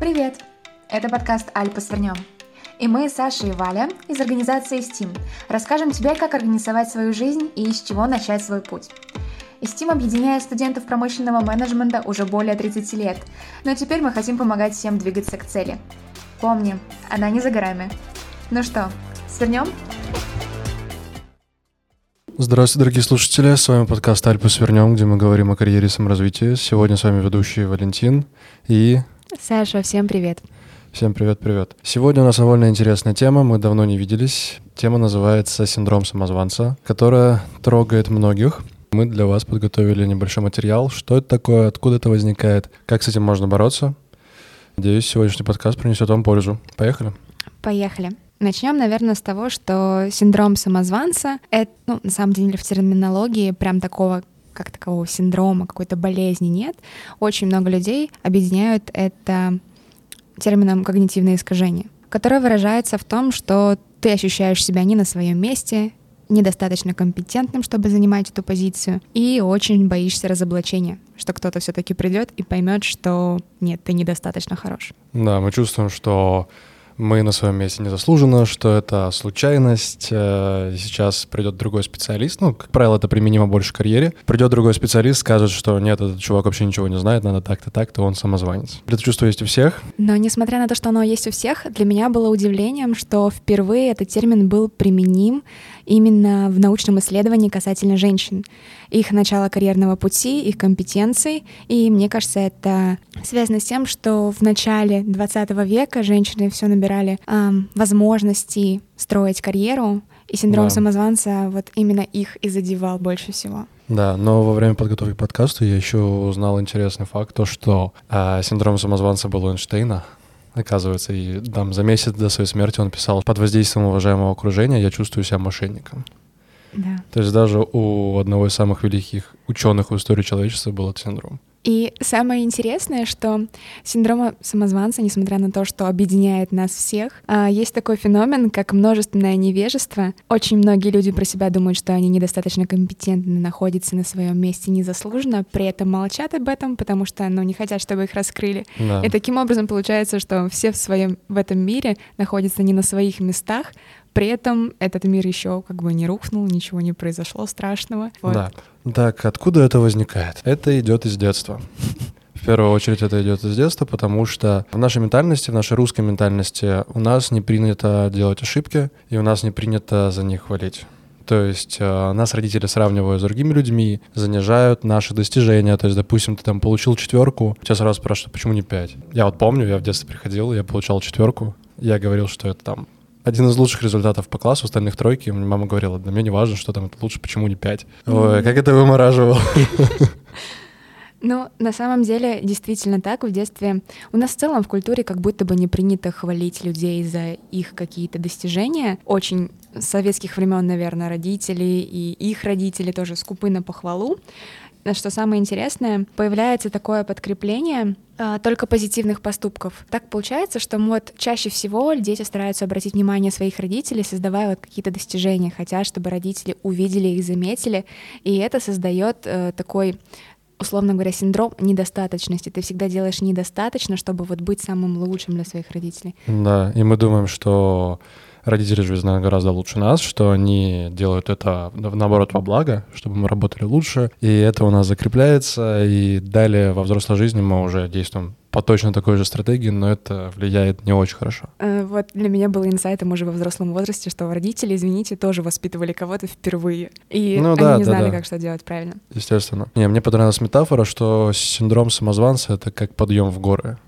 Привет! Это подкаст «Альпа свернем». И мы, Саша и Валя, из организации STEAM, расскажем тебе, как организовать свою жизнь и с чего начать свой путь. STEAM объединяет студентов промышленного менеджмента уже более 30 лет, но теперь мы хотим помогать всем двигаться к цели. Помни, она не за горами. Ну что, свернем? Здравствуйте, дорогие слушатели. С вами подкаст «Альпы свернем», где мы говорим о карьере и саморазвитии. Сегодня с вами ведущий Валентин и... Саша, всем привет. Всем привет-привет. Сегодня у нас довольно интересная тема, мы давно не виделись. Тема называется «Синдром самозванца», которая трогает многих. Мы для вас подготовили небольшой материал. Что это такое, откуда это возникает, как с этим можно бороться. Надеюсь, сегодняшний подкаст принесет вам пользу. Поехали. Поехали. Начнем, наверное, с того, что синдром самозванца — это, ну, на самом деле, в терминологии прям такого как такового синдрома, какой-то болезни нет. Очень много людей объединяют это термином когнитивное искажение, которое выражается в том, что ты ощущаешь себя не на своем месте, недостаточно компетентным, чтобы занимать эту позицию, и очень боишься разоблачения, что кто-то все-таки придет и поймет, что нет, ты недостаточно хорош. Да, мы чувствуем, что мы на своем месте незаслуженно, что это случайность. Э, сейчас придет другой специалист, ну, как правило, это применимо больше к карьере. Придет другой специалист, скажет, что нет, этот чувак вообще ничего не знает, надо так-то, так-то, он самозванец. Это чувство есть у всех. Но несмотря на то, что оно есть у всех, для меня было удивлением, что впервые этот термин был применим именно в научном исследовании касательно женщин, их начала карьерного пути, их компетенций. И мне кажется, это связано с тем, что в начале 20 века женщины все набирали эм, возможности строить карьеру, и синдром да. самозванца вот именно их и задевал больше всего. Да, но во время подготовки к подкасту я еще узнал интересный факт, то что э, синдром самозванца был у Эйнштейна, оказывается. И там за месяц до своей смерти он писал, под воздействием уважаемого окружения я чувствую себя мошенником. Да. То есть даже у одного из самых великих ученых в истории человечества был этот синдром. И самое интересное, что синдром самозванца, несмотря на то, что объединяет нас всех, а, есть такой феномен, как множественное невежество. Очень многие люди про себя думают, что они недостаточно компетентны, находятся на своем месте незаслуженно, при этом молчат об этом, потому что ну, не хотят, чтобы их раскрыли. Да. И таким образом получается, что все в своем в этом мире находятся не на своих местах, при этом этот мир еще как бы не рухнул, ничего не произошло страшного. Вот. Да. Так, откуда это возникает? Это идет из детства. В первую очередь это идет из детства, потому что в нашей ментальности, в нашей русской ментальности у нас не принято делать ошибки, и у нас не принято за них хвалить. То есть э, нас родители сравнивают с другими людьми, занижают наши достижения. То есть, допустим, ты там получил четверку, тебя сразу спрашивают, почему не пять? Я вот помню, я в детстве приходил, я получал четверку, я говорил, что это там один из лучших результатов по классу, остальных тройки. Мама говорила, да мне не важно, что там это лучше, почему не пять. Ой, как это вымораживало. Ну, на самом деле, действительно так. В детстве у нас в целом в культуре как будто бы не принято хвалить людей за их какие-то достижения. Очень с советских времен, наверное, родители и их родители тоже скупы на похвалу что самое интересное, появляется такое подкрепление а, только позитивных поступков. Так получается, что вот чаще всего дети стараются обратить внимание своих родителей, создавая вот какие-то достижения, хотят, чтобы родители увидели их, заметили, и это создает э, такой условно говоря, синдром недостаточности. Ты всегда делаешь недостаточно, чтобы вот быть самым лучшим для своих родителей. Да, и мы думаем, что родители же знают гораздо лучше нас, что они делают это, наоборот, во благо, чтобы мы работали лучше, и это у нас закрепляется, и далее во взрослой жизни мы уже действуем по точно такой же стратегии, но это влияет не очень хорошо. Э, вот для меня было инсайтом уже во взрослом возрасте, что родители, извините, тоже воспитывали кого-то впервые. И ну, они да, не да, знали, да. как что делать правильно. Естественно. Не, мне понравилась метафора, что синдром самозванца — это как подъем в горы.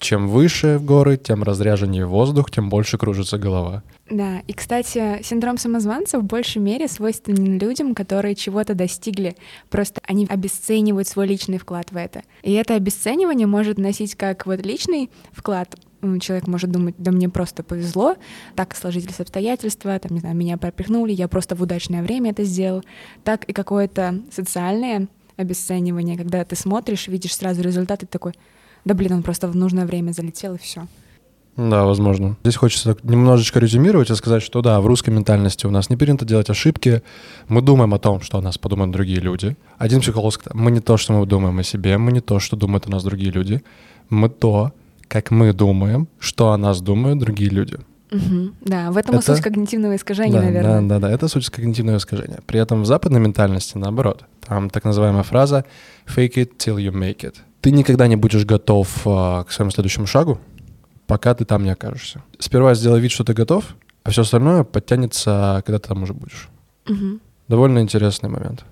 Чем выше в горы, тем разряженнее воздух, тем больше кружится голова. Да, и, кстати, синдром самозванца в большей мере свойственен людям, которые чего-то достигли. Просто они обесценивают свой личный вклад в это. И это обесценивание может носить как вот личный вклад, человек может думать, да мне просто повезло, так сложились обстоятельства, там, не знаю, меня пропихнули, я просто в удачное время это сделал, так и какое-то социальное обесценивание, когда ты смотришь, видишь сразу результаты такой, да блин, он просто в нужное время залетел и все. Да, возможно. Здесь хочется немножечко резюмировать и сказать, что да, в русской ментальности у нас не принято делать ошибки. Мы думаем о том, что о нас подумают другие люди. Один психолог сказал, мы не то, что мы думаем о себе, мы не то, что думают о нас другие люди. Мы то, как мы думаем, что о нас думают другие люди. Угу. Да, в этом это... суть когнитивного искажения, да, наверное. Да, да, да, это суть когнитивного искажения. При этом в западной ментальности наоборот. Там так называемая фраза «fake it till you make it». Ты никогда не будешь готов а, к своему следующему шагу, пока ты там не окажешься. Сперва сделай вид, что ты готов, а все остальное подтянется, когда ты там уже будешь. Угу. Довольно интересный момент.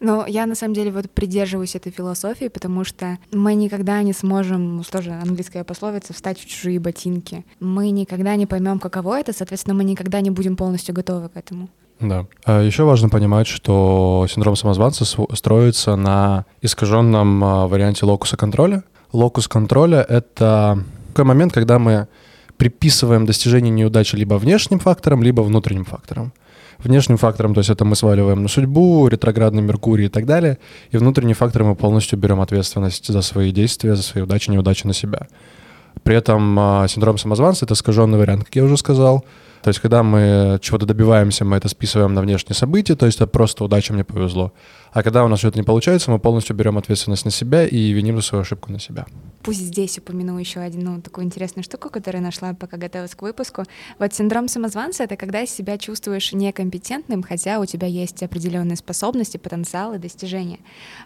Но я на самом деле вот придерживаюсь этой философии, потому что мы никогда не сможем, тоже английская пословица, встать в чужие ботинки. Мы никогда не поймем, каково это, соответственно, мы никогда не будем полностью готовы к этому. Да. А еще важно понимать, что синдром самозванца строится на искаженном а, варианте локуса контроля. Локус контроля — это такой момент, когда мы приписываем достижение неудачи либо внешним факторам, либо внутренним факторам внешним фактором, то есть это мы сваливаем на судьбу, ретроградный Меркурий и так далее, и внутренний фактор мы полностью берем ответственность за свои действия, за свои удачи, неудачи на себя. При этом а, синдром самозванца — это искаженный вариант, как я уже сказал. То есть когда мы чего-то добиваемся, мы это списываем на внешние события, то есть это просто удача, мне повезло. А когда у нас что-то не получается, мы полностью берем ответственность на себя и виним за свою ошибку на себя. Пусть здесь упомяну еще одну такую интересную штуку, которую нашла, пока готовилась к выпуску. Вот синдром самозванца — это когда себя чувствуешь некомпетентным, хотя у тебя есть определенные способности, потенциал и достижения.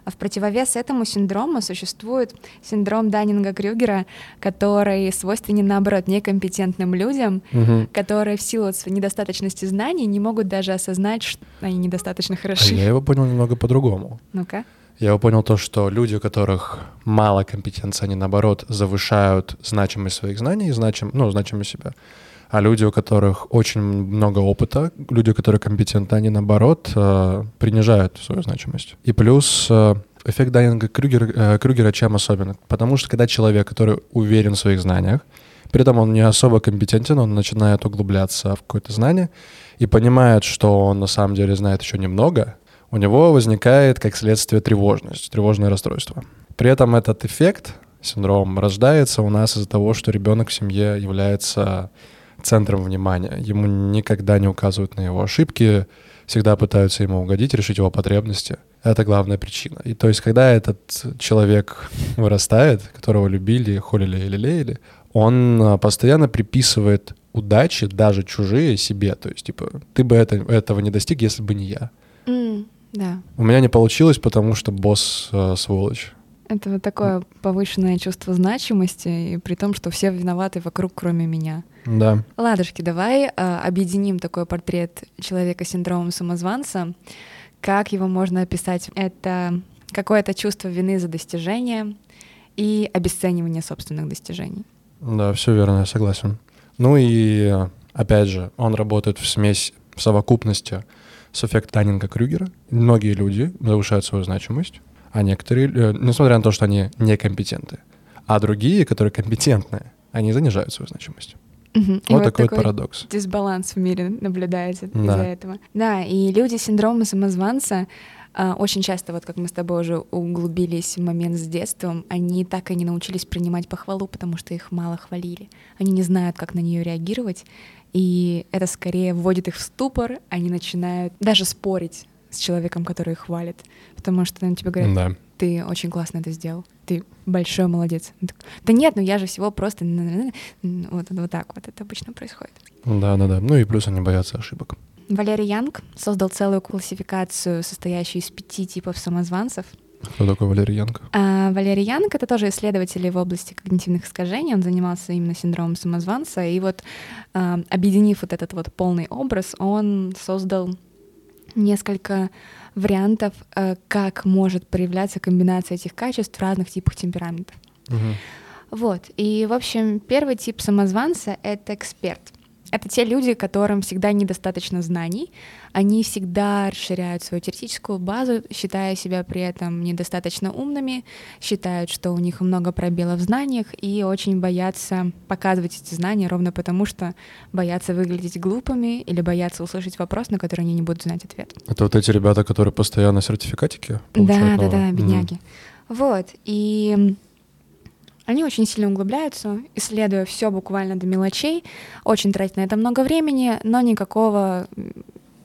А в противовес этому синдрому существует синдром Даннинга-Крюгера, который свойственен, наоборот, некомпетентным людям, угу. которые в силу недостаточности знаний не могут даже осознать, что они недостаточно хороши. А я его понял немного по-другому по-другому. Ну-ка. Я понял то, что люди, у которых мало компетенции, они наоборот завышают значимость своих знаний, значим, ну, значимость себя. А люди, у которых очень много опыта, люди, которые компетентны, они наоборот э, принижают свою значимость. И плюс э, эффект Дайнинга Крюгер, э, Крюгера чем особенно? Потому что когда человек, который уверен в своих знаниях, при этом он не особо компетентен, он начинает углубляться в какое-то знание и понимает, что он на самом деле знает еще немного, у него возникает как следствие тревожность, тревожное расстройство. При этом этот эффект, синдром, рождается у нас из-за того, что ребенок в семье является центром внимания. Ему никогда не указывают на его ошибки, всегда пытаются ему угодить, решить его потребности. Это главная причина. И то есть, когда этот человек вырастает, которого любили, холили или лелеяли, он а, постоянно приписывает удачи, даже чужие, себе. То есть, типа, ты бы это, этого не достиг, если бы не я. Mm. Да. У меня не получилось, потому что босс э, сволочь. Это вот такое повышенное чувство значимости, и при том, что все виноваты вокруг, кроме меня. Да. Ладушки, давай э, объединим такой портрет человека с синдромом самозванца. Как его можно описать? Это какое-то чувство вины за достижение и обесценивание собственных достижений. Да, все верно, я согласен. Ну и опять же, он работает в смесь, в совокупности с эффект Таннинга-Крюгера. Многие люди завышают свою значимость, а некоторые, э, несмотря на то, что они некомпетентны, а другие, которые компетентные, они занижают свою значимость. Угу. Вот, вот такой, такой парадокс. Дисбаланс в мире наблюдается да. из-за этого. Да, и люди с синдромом самозванца очень часто, вот как мы с тобой уже углубились в момент с детством, они так и не научились принимать похвалу, потому что их мало хвалили. Они не знают, как на нее реагировать, и это скорее вводит их в ступор, они начинают даже спорить с человеком, который их хвалит, потому что они тебе говорят, да. ты очень классно это сделал, ты большой молодец. Да нет, ну я же всего просто... Вот, вот так вот это обычно происходит. Да-да-да, ну и плюс они боятся ошибок. Валерий Янг создал целую классификацию, состоящую из пяти типов самозванцев — кто такой Валерий Янг? А, Валерий Янг — это тоже исследователь в области когнитивных искажений. Он занимался именно синдромом самозванца. И вот а, объединив вот этот вот полный образ, он создал несколько вариантов, а, как может проявляться комбинация этих качеств в разных типах темпераментов. Угу. Вот. И, в общем, первый тип самозванца — это эксперт — это те люди, которым всегда недостаточно знаний, они всегда расширяют свою теоретическую базу, считая себя при этом недостаточно умными, считают, что у них много пробелов в знаниях и очень боятся показывать эти знания ровно потому, что боятся выглядеть глупыми или боятся услышать вопрос, на который они не будут знать ответ. Это вот эти ребята, которые постоянно сертификатики получают? Да, да, да, бедняги. Mm. Вот, и они очень сильно углубляются, исследуя все буквально до мелочей, очень тратят на это много времени, но никакого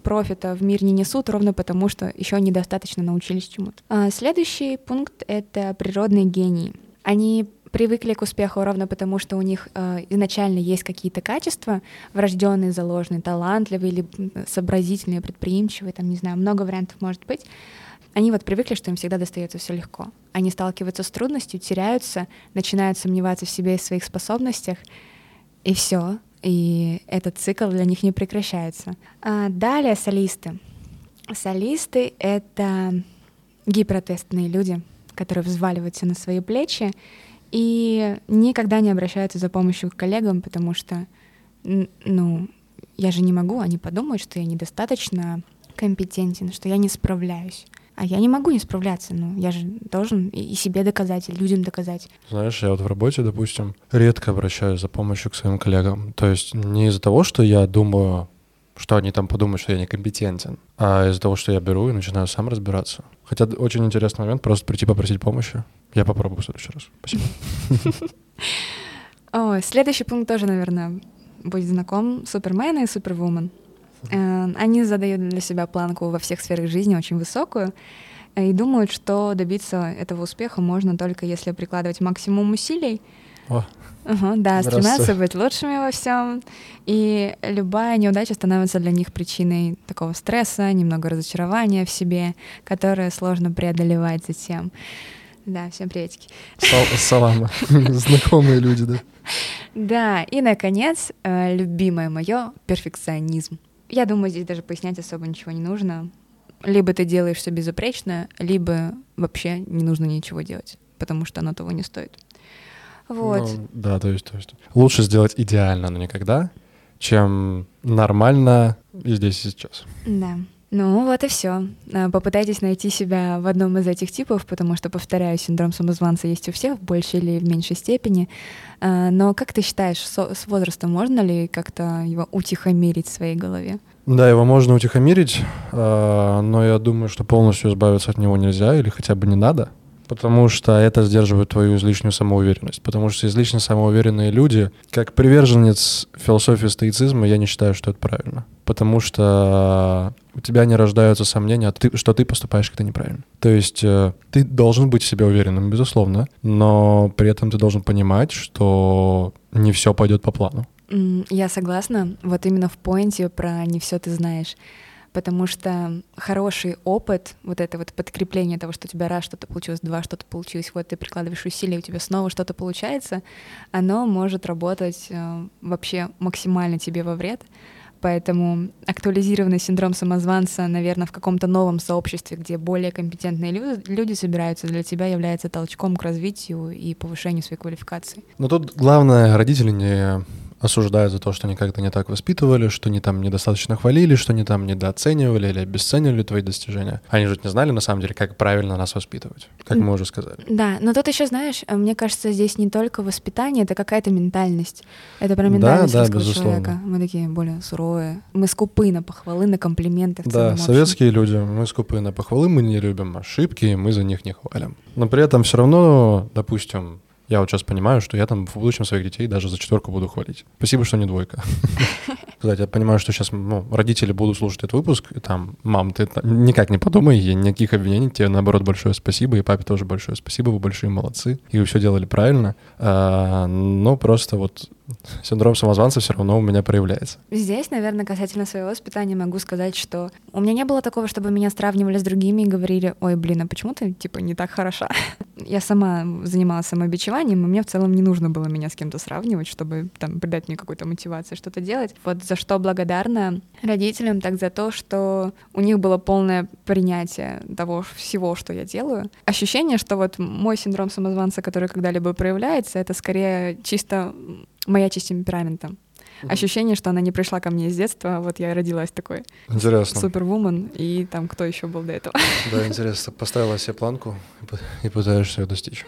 профита в мир не несут, ровно потому что еще недостаточно научились чему-то. А следующий пункт — это природные гении. Они привыкли к успеху ровно потому, что у них э, изначально есть какие-то качества, врожденные, заложенные, талантливые или сообразительные, предприимчивые, там, не знаю, много вариантов может быть. Они вот привыкли, что им всегда достается все легко. Они сталкиваются с трудностью, теряются, начинают сомневаться в себе и своих способностях, и все. И этот цикл для них не прекращается. А далее солисты. Солисты — это гипротестные люди, которые взваливаются на свои плечи и никогда не обращаются за помощью к коллегам, потому что, ну, я же не могу, они подумают, что я недостаточно компетентен, что я не справляюсь. А я не могу не справляться, ну, я же должен и себе доказать, и людям доказать. Знаешь, я вот в работе, допустим, редко обращаюсь за помощью к своим коллегам. То есть не из-за того, что я думаю, что они там подумают, что я некомпетентен, а из-за того, что я беру и начинаю сам разбираться. Хотя очень интересный момент, просто прийти попросить помощи. Я попробую в следующий раз. Спасибо. Ой, следующий пункт тоже, наверное, будет знаком. Супермен и Супервумен. Э, они задают для себя планку во всех сферах жизни очень высокую и думают, что добиться этого успеха можно только если прикладывать максимум усилий. О. Угу, да, стремятся быть лучшими во всем. И любая неудача становится для них причиной такого стресса, немного разочарования в себе, которое сложно преодолевать затем. Да, всем приветики. Салам. Знакомые люди, да? Да, и, наконец, э, любимое мое — перфекционизм. Я думаю, здесь даже пояснять особо ничего не нужно. Либо ты делаешь все безупречно, либо вообще не нужно ничего делать, потому что оно того не стоит. Вот. Ну, да, то есть, то есть лучше сделать идеально, но никогда, чем нормально и здесь и сейчас. Да. Ну вот и все. А, попытайтесь найти себя в одном из этих типов, потому что, повторяю, синдром самозванца есть у всех в большей или в меньшей степени. А, но как ты считаешь, с возрастом можно ли как-то его утихомирить в своей голове? Да, его можно утихомирить, а, но я думаю, что полностью избавиться от него нельзя или хотя бы не надо. Потому что это сдерживает твою излишнюю самоуверенность. Потому что излишне самоуверенные люди, как приверженец философии стоицизма, я не считаю, что это правильно. Потому что у тебя не рождаются сомнения, что ты поступаешь как-то неправильно. То есть э, ты должен быть в себе уверенным, безусловно, но при этом ты должен понимать, что не все пойдет по плану. Я согласна. Вот именно в поинте про «не все ты знаешь» потому что хороший опыт, вот это вот подкрепление того, что у тебя раз что-то получилось, два что-то получилось, вот ты прикладываешь усилия, у тебя снова что-то получается, оно может работать э, вообще максимально тебе во вред. Поэтому актуализированный синдром самозванца, наверное, в каком-то новом сообществе, где более компетентные люди, люди собираются, для тебя является толчком к развитию и повышению своей квалификации. Но тут главное, родители не осуждают за то, что они как-то не так воспитывали, что они там недостаточно хвалили, что они там недооценивали или обесценивали твои достижения. Они же не знали, на самом деле, как правильно нас воспитывать, как мы уже сказали. Да, но тут еще, знаешь, мне кажется, здесь не только воспитание, это какая-то ментальность. Это про ментальность да, да, человека. Мы такие более суровые. Мы скупы на похвалы, на комплименты. В да, советские люди, мы скупы на похвалы, мы не любим ошибки, мы за них не хвалим. Но при этом все равно, допустим, я вот сейчас понимаю, что я там в будущем своих детей даже за четверку буду хвалить. Спасибо, что не двойка. Кстати, я понимаю, что сейчас ну, родители будут слушать этот выпуск, и там, мам, ты никак не подумай, никаких обвинений, тебе наоборот большое спасибо, и папе тоже большое спасибо, вы большие молодцы, и вы все делали правильно. А, но просто вот синдром самозванца все равно у меня проявляется. Здесь, наверное, касательно своего воспитания могу сказать, что у меня не было такого, чтобы меня сравнивали с другими и говорили, ой, блин, а почему ты, типа, не так хороша? Я сама занималась самобичеванием, и мне в целом не нужно было меня с кем-то сравнивать, чтобы там придать мне какую-то мотивацию что-то делать. Вот за что благодарна родителям, так за то, что у них было полное принятие того всего, что я делаю. Ощущение, что вот мой синдром самозванца, который когда-либо проявляется, это скорее чисто моя часть темперамента. Mm-hmm. Ощущение, что она не пришла ко мне из детства, вот я родилась такой. Интересно. Супервумен, и там кто еще был до этого. Да, интересно. Поставила себе планку и пытаешься ее достичь.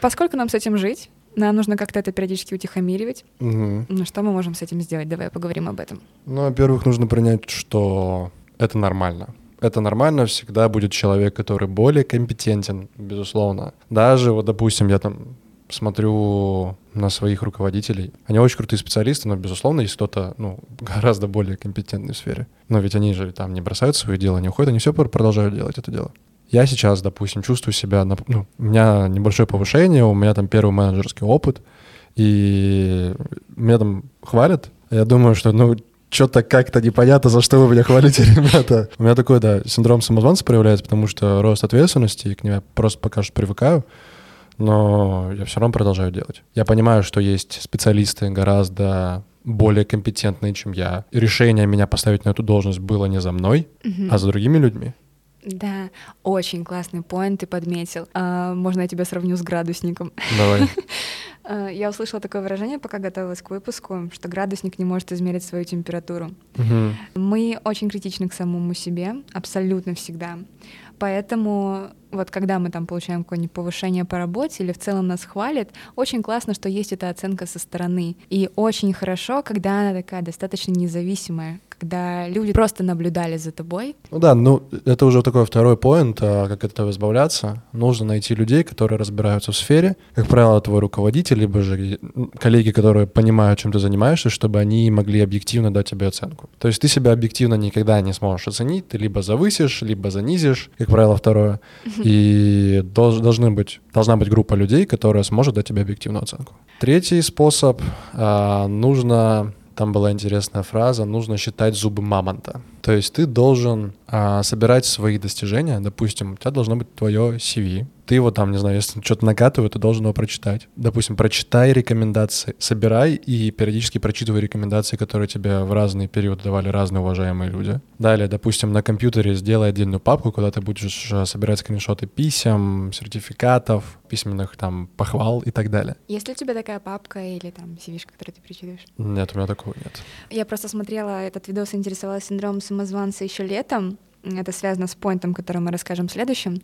Поскольку нам с этим жить, нам нужно как-то это периодически утихомиривать. Угу. Ну, что мы можем с этим сделать? Давай поговорим об этом. Ну, во-первых, нужно принять, что это нормально. Это нормально, всегда будет человек, который более компетентен, безусловно. Даже, вот, допустим, я там смотрю на своих руководителей. Они очень крутые специалисты, но, безусловно, есть кто-то ну, гораздо более компетентный в сфере. Но ведь они же там не бросают свое дело, не уходят, они все продолжают делать это дело. Я сейчас, допустим, чувствую себя, на, ну, у меня небольшое повышение, у меня там первый менеджерский опыт, и меня там хвалят. Я думаю, что, ну, что-то как-то непонятно, за что вы меня хвалите, ребята. У меня такой, да, синдром самозванца проявляется, потому что рост ответственности, и к нему я просто пока что привыкаю, но я все равно продолжаю делать. Я понимаю, что есть специалисты гораздо более компетентные, чем я. решение меня поставить на эту должность было не за мной, угу. а за другими людьми. Да, очень классный поинт ты подметил. А, можно я тебя сравню с градусником? Давай. А, я услышала такое выражение, пока готовилась к выпуску, что градусник не может измерить свою температуру. Угу. Мы очень критичны к самому себе, абсолютно всегда. Поэтому вот когда мы там получаем какое-нибудь повышение по работе или в целом нас хвалят, очень классно, что есть эта оценка со стороны. И очень хорошо, когда она такая достаточно независимая, когда люди просто наблюдали за тобой. Ну да, ну это уже такой второй поинт, а как от этого избавляться. Нужно найти людей, которые разбираются в сфере. Как правило, твой руководитель, либо же коллеги, которые понимают, чем ты занимаешься, чтобы они могли объективно дать тебе оценку. То есть ты себя объективно никогда не сможешь оценить, ты либо завысишь, либо занизишь, как правило, второе. И долж, должны быть, должна быть группа людей, которая сможет дать тебе объективную оценку. Третий способ а, нужно там была интересная фраза, нужно считать зубы мамонта. То есть ты должен а, собирать свои достижения, допустим, у тебя должно быть твое CV, ты его там, не знаю, если что-то накатывает, ты должен его прочитать. Допустим, прочитай рекомендации, собирай и периодически прочитывай рекомендации, которые тебе в разные периоды давали разные уважаемые люди. Далее, допустим, на компьютере сделай отдельную папку, куда ты будешь э, собирать скриншоты писем, сертификатов, письменных там похвал и так далее. Есть ли у тебя такая папка или там CV, которую ты прочитываешь? Нет, у меня такого нет. Я просто смотрела этот видос, интересовалась синдромом самозванца еще летом, это связано с поинтом, который мы расскажем в следующем.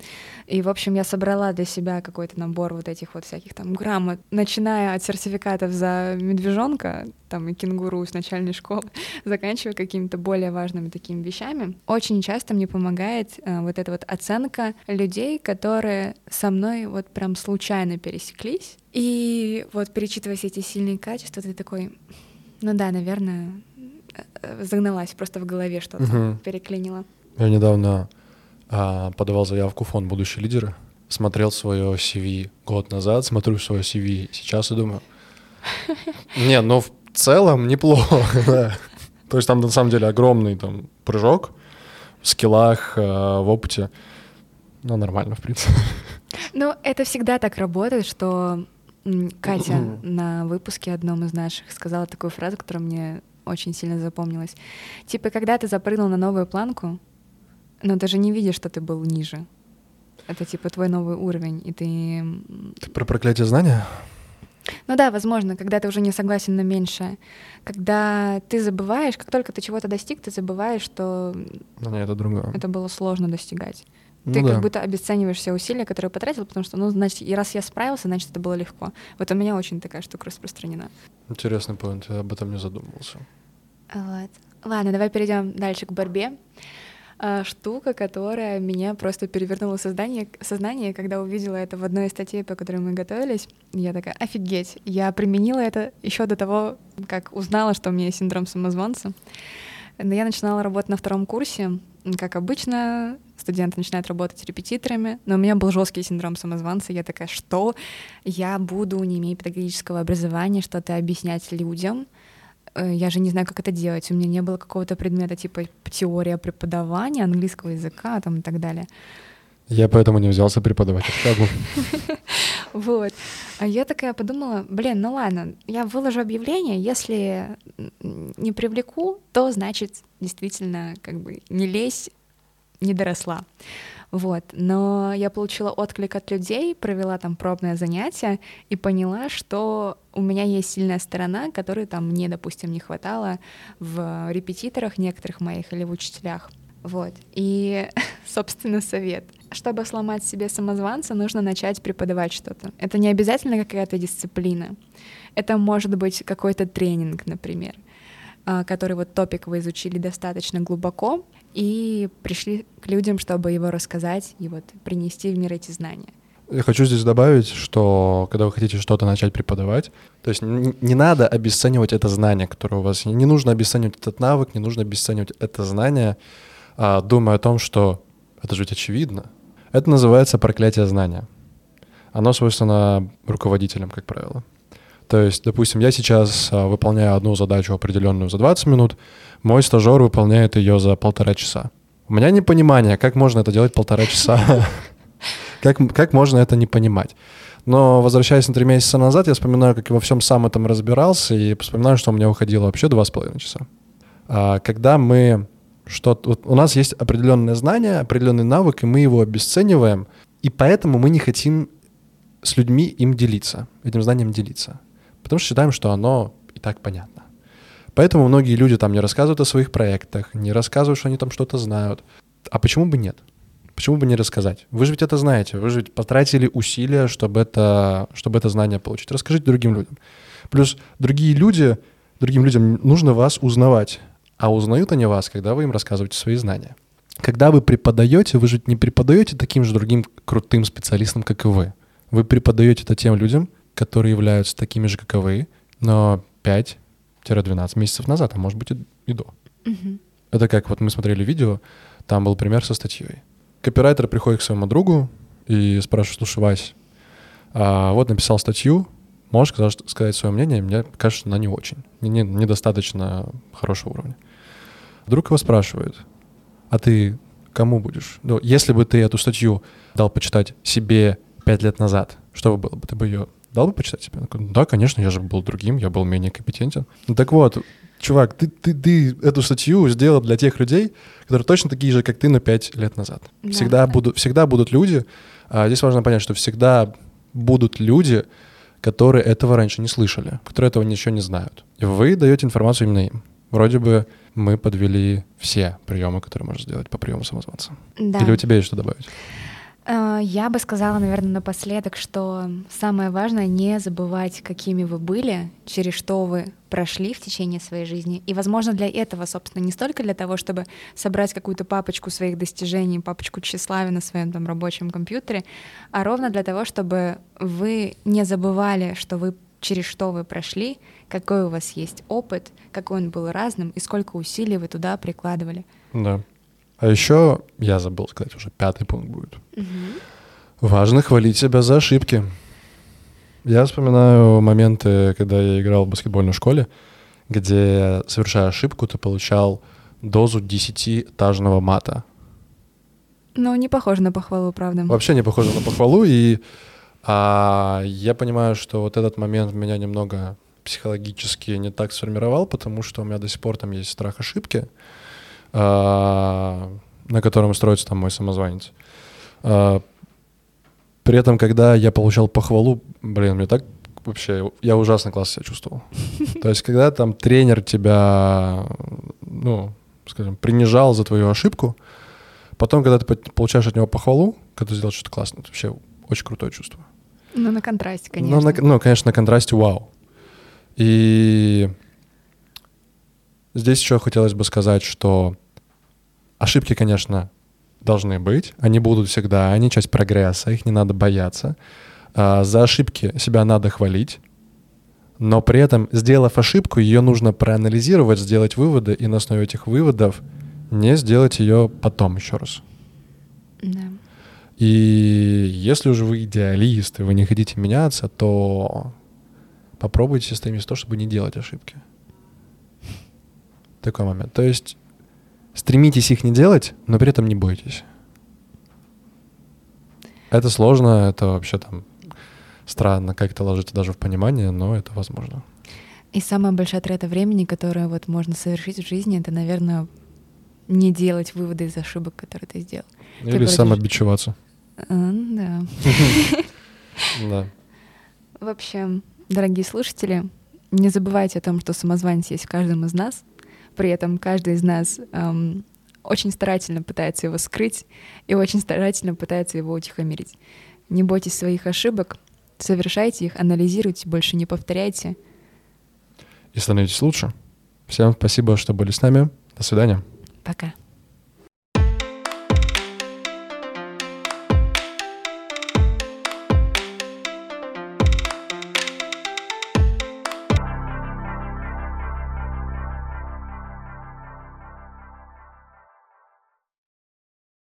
И, в общем, я собрала для себя какой-то набор вот этих вот всяких там грамот, начиная от сертификатов за медвежонка, там и кенгуру с начальной школы, заканчивая какими-то более важными такими вещами. Очень часто мне помогает э, вот эта вот оценка людей, которые со мной вот прям случайно пересеклись. И вот перечитывая все эти сильные качества, ты такой, ну да, наверное, э, э, загналась просто в голове что-то, угу. переклинила. Я недавно а, подавал заявку в фонд «Будущие лидеры», смотрел свое CV год назад, смотрю свое CV сейчас и думаю, не, ну в целом неплохо, да. То есть там на самом деле огромный там прыжок в скиллах, а, в опыте. Ну, нормально, в принципе. Ну, это всегда так работает, что Катя на выпуске одном из наших сказала такую фразу, которая мне очень сильно запомнилась. Типа, когда ты запрыгнул на новую планку, но даже не видишь, что ты был ниже. Это типа твой новый уровень, и ты... Ты про проклятие знания? Ну да, возможно, когда ты уже не согласен на меньшее. Когда ты забываешь, как только ты чего-то достиг, ты забываешь, что... Ну нет, это другое. Это было сложно достигать. Ну, ты да. как будто обесцениваешь все усилия, которые потратил, потому что, ну, значит, и раз я справился, значит, это было легко. Вот у меня очень такая штука распространена. Интересный поинт, я об этом не задумывался. Вот. Ладно, давай перейдем дальше к борьбе. А, штука, которая меня просто перевернула сознание, сознание, когда увидела это в одной из статей, по которой мы готовились. Я такая, офигеть, я применила это еще до того, как узнала, что у меня есть синдром самозванца. Но я начинала работать на втором курсе. Как обычно, студенты начинают работать репетиторами, но у меня был жесткий синдром самозванца. Я такая, что я буду, не имея педагогического образования, что-то объяснять людям — Э, я же не знаю, как это делать. У меня не было какого-то предмета типа теория преподавания английского языка там и так далее. Я поэтому не взялся преподавать в шагу. Вот. А я такая подумала, блин, ну ладно, я выложу объявление, если не привлеку, то значит действительно как бы не лезь, не доросла. Вот. Но я получила отклик от людей, провела там пробное занятие и поняла, что у меня есть сильная сторона, которой там мне, допустим, не хватало в репетиторах некоторых моих или в учителях. Вот. И, собственно, совет. Чтобы сломать себе самозванца, нужно начать преподавать что-то. Это не обязательно какая-то дисциплина. Это может быть какой-то тренинг, например. А, который вот топик вы изучили достаточно глубоко и пришли к людям, чтобы его рассказать и вот принести в мир эти знания. Я хочу здесь добавить, что когда вы хотите что-то начать преподавать, то есть не, надо обесценивать это знание, которое у вас есть. Не нужно обесценивать этот навык, не нужно обесценивать это знание, а, думая о том, что это же ведь очевидно. Это называется проклятие знания. Оно свойственно руководителям, как правило. То есть, допустим, я сейчас а, выполняю одну задачу определенную за 20 минут, мой стажер выполняет ее за полтора часа. У меня непонимание, как можно это делать полтора часа. Как, как можно это не понимать? Но возвращаясь на три месяца назад, я вспоминаю, как я во всем сам этом разбирался, и вспоминаю, что у меня уходило вообще два с половиной часа. А, когда мы что вот у нас есть определенное знание, определенный навык, и мы его обесцениваем, и поэтому мы не хотим с людьми им делиться, этим знанием делиться. Потому что считаем, что оно и так понятно. Поэтому многие люди там не рассказывают о своих проектах, не рассказывают, что они там что-то знают. А почему бы нет? Почему бы не рассказать? Вы же ведь это знаете, вы же ведь потратили усилия, чтобы это, чтобы это знание получить. Расскажите другим людям. Плюс другие люди, другим людям нужно вас узнавать. А узнают они вас, когда вы им рассказываете свои знания. Когда вы преподаете, вы же не преподаете таким же другим крутым специалистам, как и вы. Вы преподаете это тем людям, которые являются такими же, как и вы, но 5-12 месяцев назад, а может быть и, и до. Угу. Это как вот мы смотрели видео, там был пример со статьей. Копирайтер приходит к своему другу и спрашивает, слушай, Вась, а вот написал статью, можешь сказать, сказать свое мнение? Мне кажется, она не очень, не, недостаточно хорошего уровня. Друг его спрашивает, а ты кому будешь? Ну, если бы ты эту статью дал почитать себе пять лет назад, что бы было бы? Ты бы ее дал бы почитать себе? да, конечно, я же был другим, я был менее компетентен. Ну, так вот, чувак, ты, ты, ты эту статью сделал для тех людей, которые точно такие же, как ты, но пять лет назад. Да, всегда, да. Будут, всегда будут люди, а здесь важно понять, что всегда будут люди, которые этого раньше не слышали, которые этого ничего не знают. И вы даете информацию именно им. Вроде бы мы подвели все приемы, которые можно сделать по приему самозванца. Да. Или у тебя есть что добавить? Э, я бы сказала, наверное, напоследок, что самое важное не забывать, какими вы были, через что вы прошли в течение своей жизни. И, возможно, для этого, собственно, не столько для того, чтобы собрать какую-то папочку своих достижений, папочку тщеславия на своем там рабочем компьютере, а ровно для того, чтобы вы не забывали, что вы через что вы прошли, какой у вас есть опыт, какой он был разным и сколько усилий вы туда прикладывали. Да. А еще, я забыл сказать, уже пятый пункт будет. Угу. Важно хвалить себя за ошибки. Я вспоминаю моменты, когда я играл в баскетбольной школе, где, совершая ошибку, ты получал дозу десятиэтажного мата. Ну, не похоже на похвалу, правда. Вообще не похоже на похвалу, и а, я понимаю, что вот этот момент меня немного психологически не так сформировал, потому что у меня до сих пор там есть страх ошибки, на котором строится там мой самозванец. А, при этом, когда я получал похвалу, блин, мне так вообще, я ужасно классно себя чувствовал. То есть, когда там тренер тебя, ну, скажем, принижал за твою ошибку, потом, когда ты получаешь от него похвалу, когда ты сделал что-то классное, это вообще очень крутое чувство. Ну, на контрасте, конечно. Ну, на, ну, конечно, на контрасте вау. И здесь еще хотелось бы сказать, что ошибки, конечно, должны быть. Они будут всегда, они часть прогресса, их не надо бояться. А, за ошибки себя надо хвалить, но при этом, сделав ошибку, ее нужно проанализировать, сделать выводы, и на основе этих выводов не сделать ее потом еще раз. Да. И если уже вы идеалист, и вы не хотите меняться, то попробуйте стремиться то, чтобы не делать ошибки. Такой момент. То есть стремитесь их не делать, но при этом не бойтесь. Это сложно, это вообще там странно, как это ложится даже в понимание, но это возможно. И самая большая трата времени, которую вот можно совершить в жизни, это, наверное, не делать выводы из ошибок, которые ты сделал. Или ты самобичеваться. А, да. Да. В общем, дорогие слушатели, не забывайте о том, что самозванец есть в каждом из нас. При этом каждый из нас эм, очень старательно пытается его скрыть и очень старательно пытается его утихомирить. Не бойтесь своих ошибок, совершайте их, анализируйте, больше не повторяйте. И становитесь лучше. Всем спасибо, что были с нами. До свидания. Пока.